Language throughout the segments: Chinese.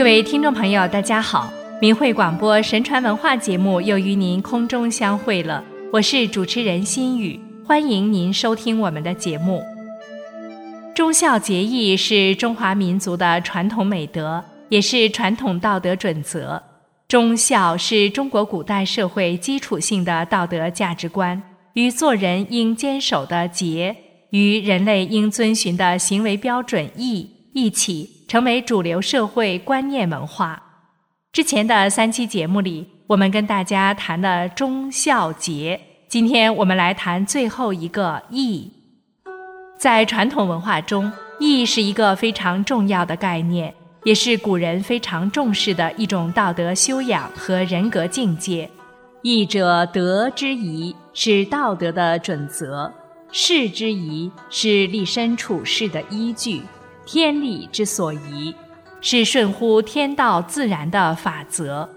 各位听众朋友，大家好！明慧广播神传文化节目又与您空中相会了，我是主持人心雨，欢迎您收听我们的节目。忠孝节义是中华民族的传统美德，也是传统道德准则。忠孝是中国古代社会基础性的道德价值观，与做人应坚守的节，与人类应遵循的行为标准义一起。成为主流社会观念文化。之前的三期节目里，我们跟大家谈了忠孝节，今天我们来谈最后一个义。在传统文化中，义是一个非常重要的概念，也是古人非常重视的一种道德修养和人格境界。义者，德之仪，是道德的准则；事之仪，是立身处世的依据。天理之所宜，是顺乎天道自然的法则，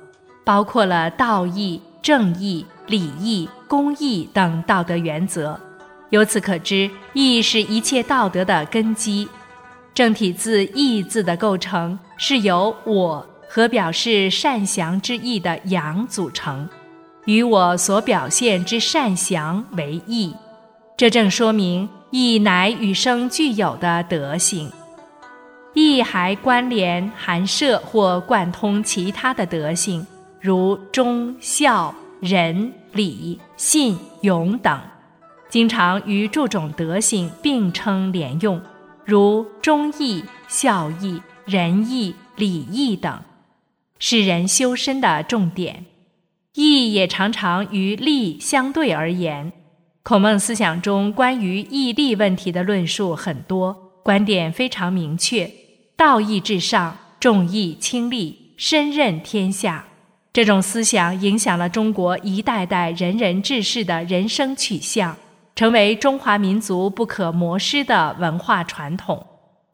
包括了道义、正义、礼义、公义等道德原则。由此可知，义是一切道德的根基。正体字“义”字的构成是由我和表示善祥之意的“阳”组成，与我所表现之善祥为义。这正说明义乃与生俱有的德性。义还关联、含摄或贯通其他的德性，如忠、孝、仁、礼、信、勇等，经常与诸种德性并称连用，如忠义、孝义、仁义、礼义等，是人修身的重点。义也常常与利相对而言。孔孟思想中关于义利问题的论述很多，观点非常明确。道义至上，重义轻利，身任天下。这种思想影响了中国一代代仁人志士的人生取向，成为中华民族不可磨失的文化传统。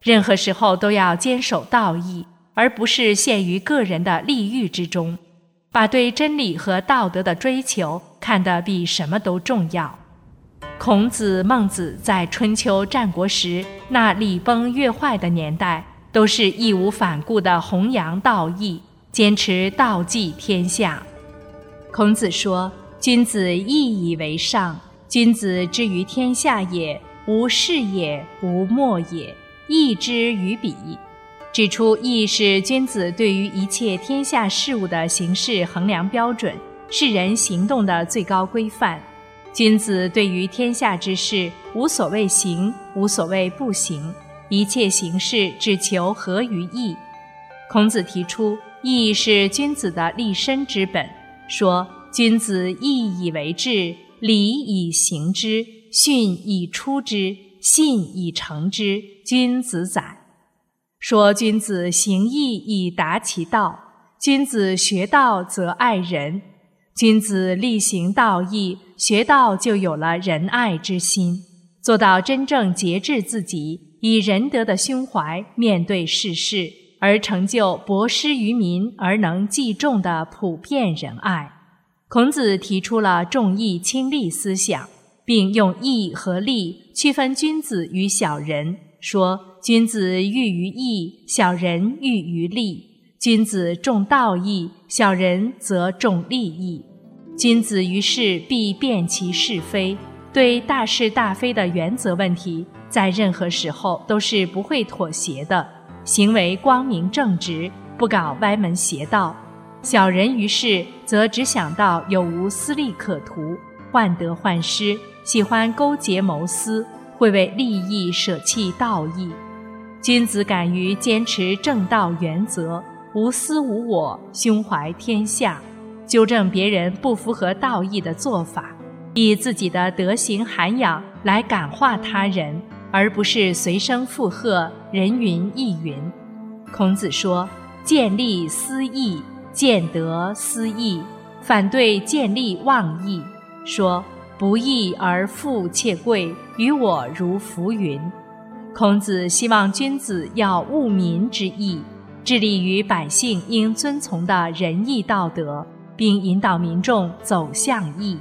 任何时候都要坚守道义，而不是陷于个人的利欲之中，把对真理和道德的追求看得比什么都重要。孔子、孟子在春秋战国时那礼崩乐坏的年代。都是义无反顾地弘扬道义，坚持道济天下。孔子说：“君子义以为上，君子之于天下也，无事也，无莫也。义之于彼。”指出义是君子对于一切天下事物的行事衡量标准，是人行动的最高规范。君子对于天下之事，无所谓行，无所谓不行。一切行事只求合于义。孔子提出，义是君子的立身之本，说：“君子义以为质，礼以行之，训以出之，信以成之，君子载。”说君子行义以达其道，君子学道则爱人，君子力行道义，学道就有了仁爱之心，做到真正节制自己。以仁德的胸怀面对世事，而成就博施于民而能济众的普遍仁爱。孔子提出了重义轻利思想，并用义和利区分君子与小人，说君子喻于义，小人喻于利。君子重道义，小人则重利益。君子于事必辨其是非，对大是大非的原则问题。在任何时候都是不会妥协的，行为光明正直，不搞歪门邪道。小人于是则只想到有无私利可图，患得患失，喜欢勾结谋私，会为利益舍弃道义。君子敢于坚持正道原则，无私无我，胸怀天下，纠正别人不符合道义的做法，以自己的德行涵养来感化他人。而不是随声附和，人云亦云。孔子说：“见利思义，见德思义，反对见利忘义。说不义而富且贵，于我如浮云。”孔子希望君子要务民之义，致力于百姓应遵从的仁义道德，并引导民众走向义。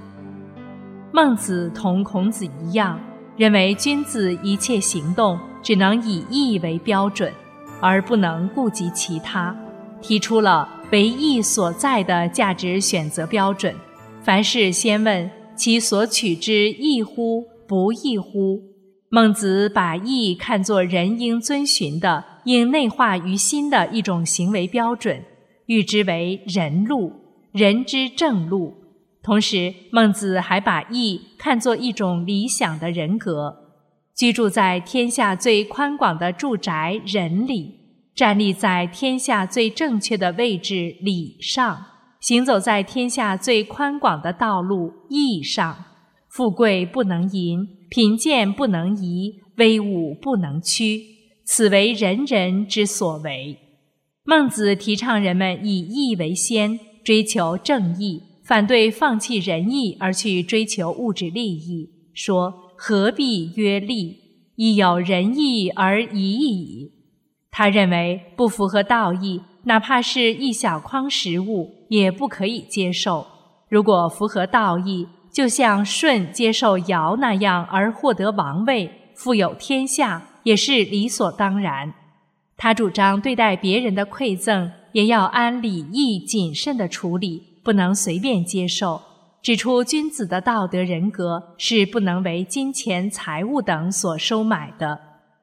孟子同孔子一样。认为君子一切行动只能以义为标准，而不能顾及其他。提出了为义所在的价值选择标准。凡事先问其所取之义乎不义乎。孟子把义看作人应遵循的、应内化于心的一种行为标准，誉之为人路，人之正路。同时，孟子还把义看作一种理想的人格，居住在天下最宽广的住宅仁里，站立在天下最正确的位置礼上，行走在天下最宽广的道路义上。富贵不能淫，贫贱不能移，威武不能屈，此为人人之所为。孟子提倡人们以义为先，追求正义，反对放弃仁义而去追求物质利益。说何必曰利？亦有仁义而已矣。他认为不符合道义，哪怕是一小筐食物，也不可以接受。如果符合道义，就像舜接受尧那样而获得王位、富有天下，也是理所当然。他主张对待别人的馈赠也要按礼义谨慎的处理，不能随便接受。指出君子的道德人格是不能为金钱、财物等所收买的。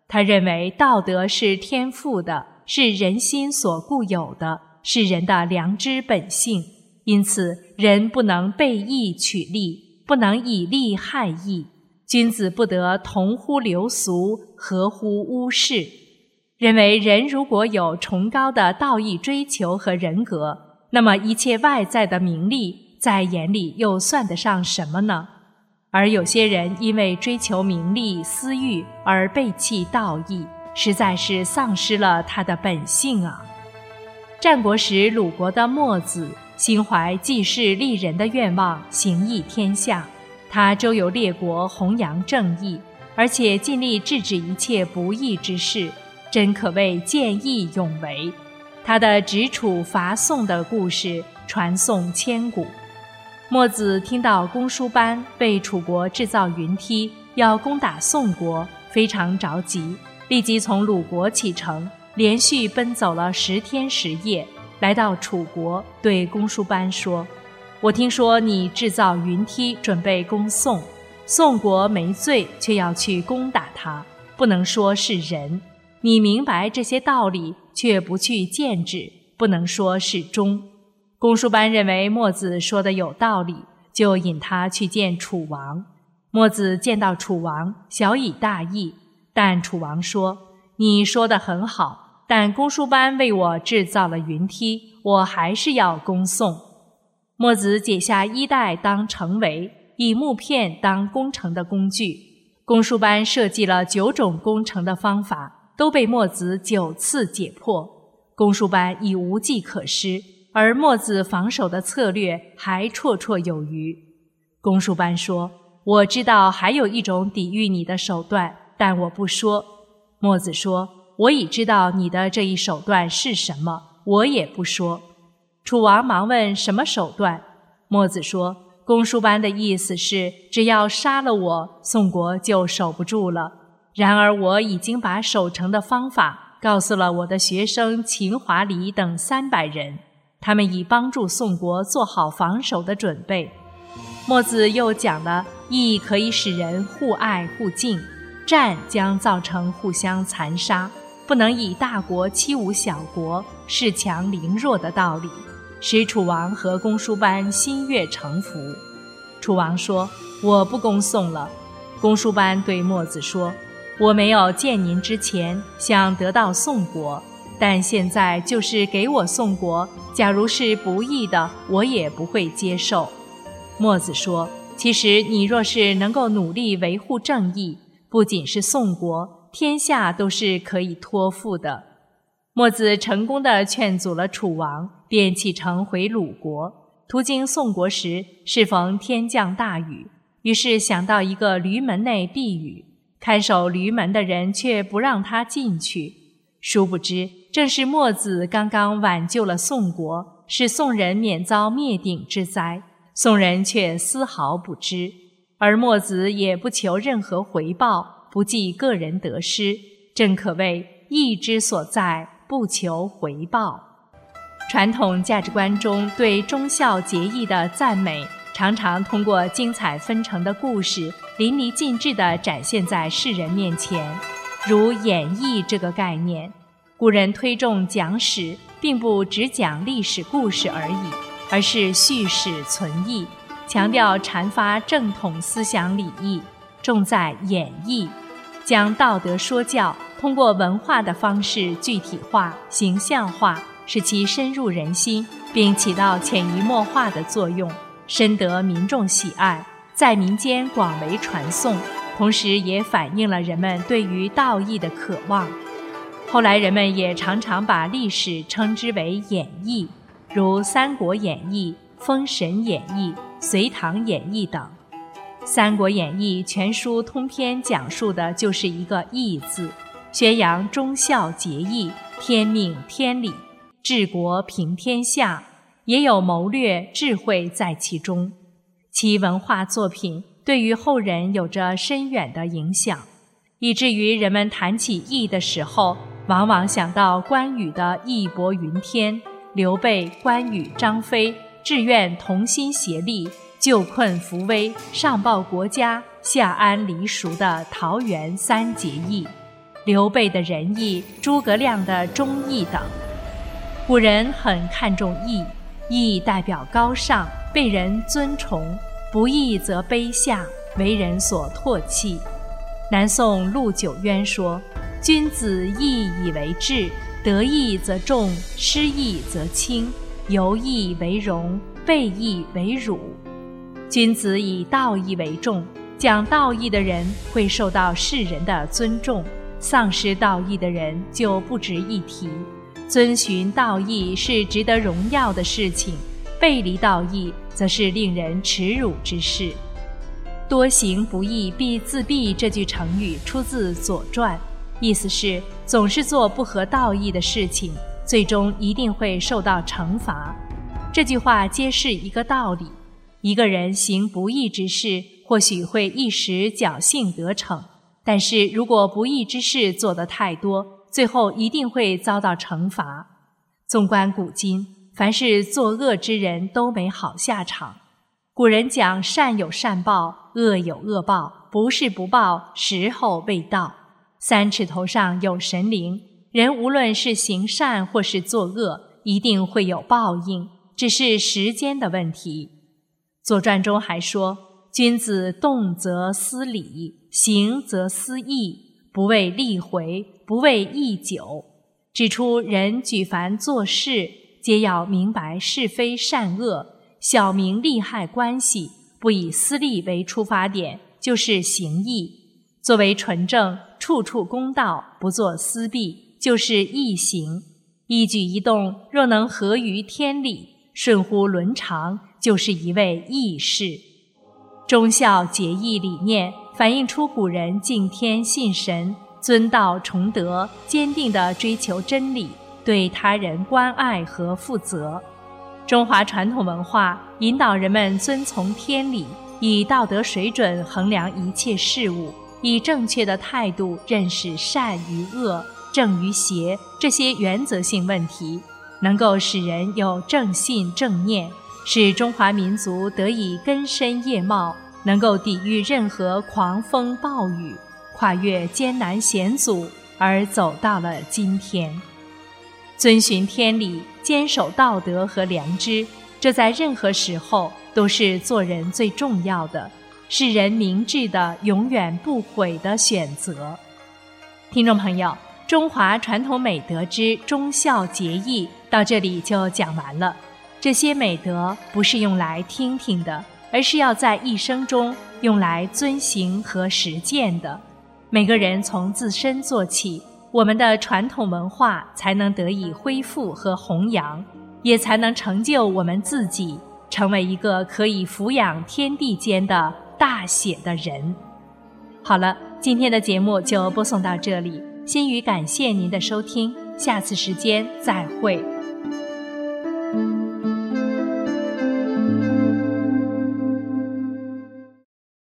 他认为道德是天赋的，是人心所固有的，是人的良知本性。因此，人不能背义取利，不能以利害义。君子不得同乎流俗，合乎污世。认为人如果有崇高的道义追求和人格，那么一切外在的名利在眼里又算得上什么呢？而有些人因为追求名利、私欲而背弃道义，实在是丧失了他的本性啊！战国时，鲁国的墨子。心怀济世利人的愿望，行义天下。他周游列国，弘扬正义，而且尽力制止一切不义之事，真可谓见义勇为。他的执楚伐宋的故事传颂千古。墨子听到公输班被楚国制造云梯，要攻打宋国，非常着急，立即从鲁国启程，连续奔走了十天十夜。来到楚国，对公输班说：“我听说你制造云梯，准备攻宋。宋国没罪，却要去攻打他，不能说是仁。你明白这些道理，却不去见之，不能说是忠。”公输班认为墨子说的有道理，就引他去见楚王。墨子见到楚王，小以大义，但楚王说：“你说的很好。”但公输班为我制造了云梯，我还是要攻宋。墨子解下衣带当城围，以木片当攻城的工具。公输班设计了九种攻城的方法，都被墨子九次解破。公输班已无计可施，而墨子防守的策略还绰绰有余。公输班说：“我知道还有一种抵御你的手段，但我不说。”墨子说。我已知道你的这一手段是什么，我也不说。楚王忙问什么手段？墨子说：“公输班的意思是，只要杀了我，宋国就守不住了。然而我已经把守城的方法告诉了我的学生秦华黎等三百人，他们已帮助宋国做好防守的准备。”墨子又讲了：义可以使人互爱互敬，战将造成互相残杀。不能以大国欺侮小国、恃强凌弱的道理，使楚王和公输班心悦诚服。楚王说：“我不攻宋了。”公输班对墨子说：“我没有见您之前想得到宋国，但现在就是给我宋国，假如是不义的，我也不会接受。”墨子说：“其实你若是能够努力维护正义，不仅是宋国。”天下都是可以托付的。墨子成功的劝阻了楚王，便启程回鲁国。途经宋国时，适逢天降大雨，于是想到一个驴门内避雨。看守驴门的人却不让他进去。殊不知，正是墨子刚刚挽救了宋国，使宋人免遭灭顶之灾，宋人却丝毫不知，而墨子也不求任何回报。不计个人得失，正可谓义之所在，不求回报。传统价值观中对忠孝节义的赞美，常常通过精彩纷呈的故事，淋漓尽致地展现在世人面前。如演义这个概念，古人推重讲史，并不只讲历史故事而已，而是叙史存义，强调阐发正统思想礼义，重在演绎，将道德说教通过文化的方式具体化、形象化。使其深入人心，并起到潜移默化的作用，深得民众喜爱，在民间广为传颂。同时，也反映了人们对于道义的渴望。后来，人们也常常把历史称之为演义，如《三国演义》《封神演义》《隋唐演义》等。《三国演义》全书通篇讲述的就是一个“义”字，宣扬忠孝节义、天命天理。治国平天下，也有谋略智慧在其中。其文化作品对于后人有着深远的影响，以至于人们谈起义的时候，往往想到关羽的义薄云天，刘备、关羽、张飞志愿同心协力，救困扶危，上报国家，下安黎蜀的桃园三结义，刘备的仁义，诸葛亮的忠义等。古人很看重义，义代表高尚，被人尊崇；不义则卑下，为人所唾弃。南宋陆九渊说：“君子义以为质，得义则重，失义则轻，由义为荣，背义为辱。君子以道义为重，讲道义的人会受到世人的尊重，丧失道义的人就不值一提。”遵循道义是值得荣耀的事情，背离道义则是令人耻辱之事。多行不义必自毙这句成语出自《左传》，意思是总是做不合道义的事情，最终一定会受到惩罚。这句话揭示一个道理：一个人行不义之事，或许会一时侥幸得逞，但是如果不义之事做得太多，最后一定会遭到惩罚。纵观古今，凡是作恶之人都没好下场。古人讲善有善报，恶有恶报，不是不报，时候未到。三尺头上有神灵，人无论是行善或是作恶，一定会有报应，只是时间的问题。《左传》中还说：“君子动则思礼，行则思义，不为利回。”不为义久，指出人举凡做事，皆要明白是非善恶、小明利害关系，不以私利为出发点，就是行义；作为纯正，处处公道，不做私弊，就是义行。一举一动若能合于天理，顺乎伦常，就是一位义士。忠孝节义理念，反映出古人敬天信神。尊道崇德，坚定地追求真理，对他人关爱和负责。中华传统文化引导人们遵从天理，以道德水准衡量一切事物，以正确的态度认识善与恶、正与邪这些原则性问题，能够使人有正信正念，使中华民族得以根深叶茂，能够抵御任何狂风暴雨。跨越艰难险阻而走到了今天，遵循天理，坚守道德和良知，这在任何时候都是做人最重要的，是人明智的、永远不悔的选择。听众朋友，中华传统美德之忠孝节义到这里就讲完了。这些美德不是用来听听的，而是要在一生中用来遵行和实践的。每个人从自身做起，我们的传统文化才能得以恢复和弘扬，也才能成就我们自己，成为一个可以抚养天地间的大写的人。好了，今天的节目就播送到这里，心语感谢您的收听，下次时间再会。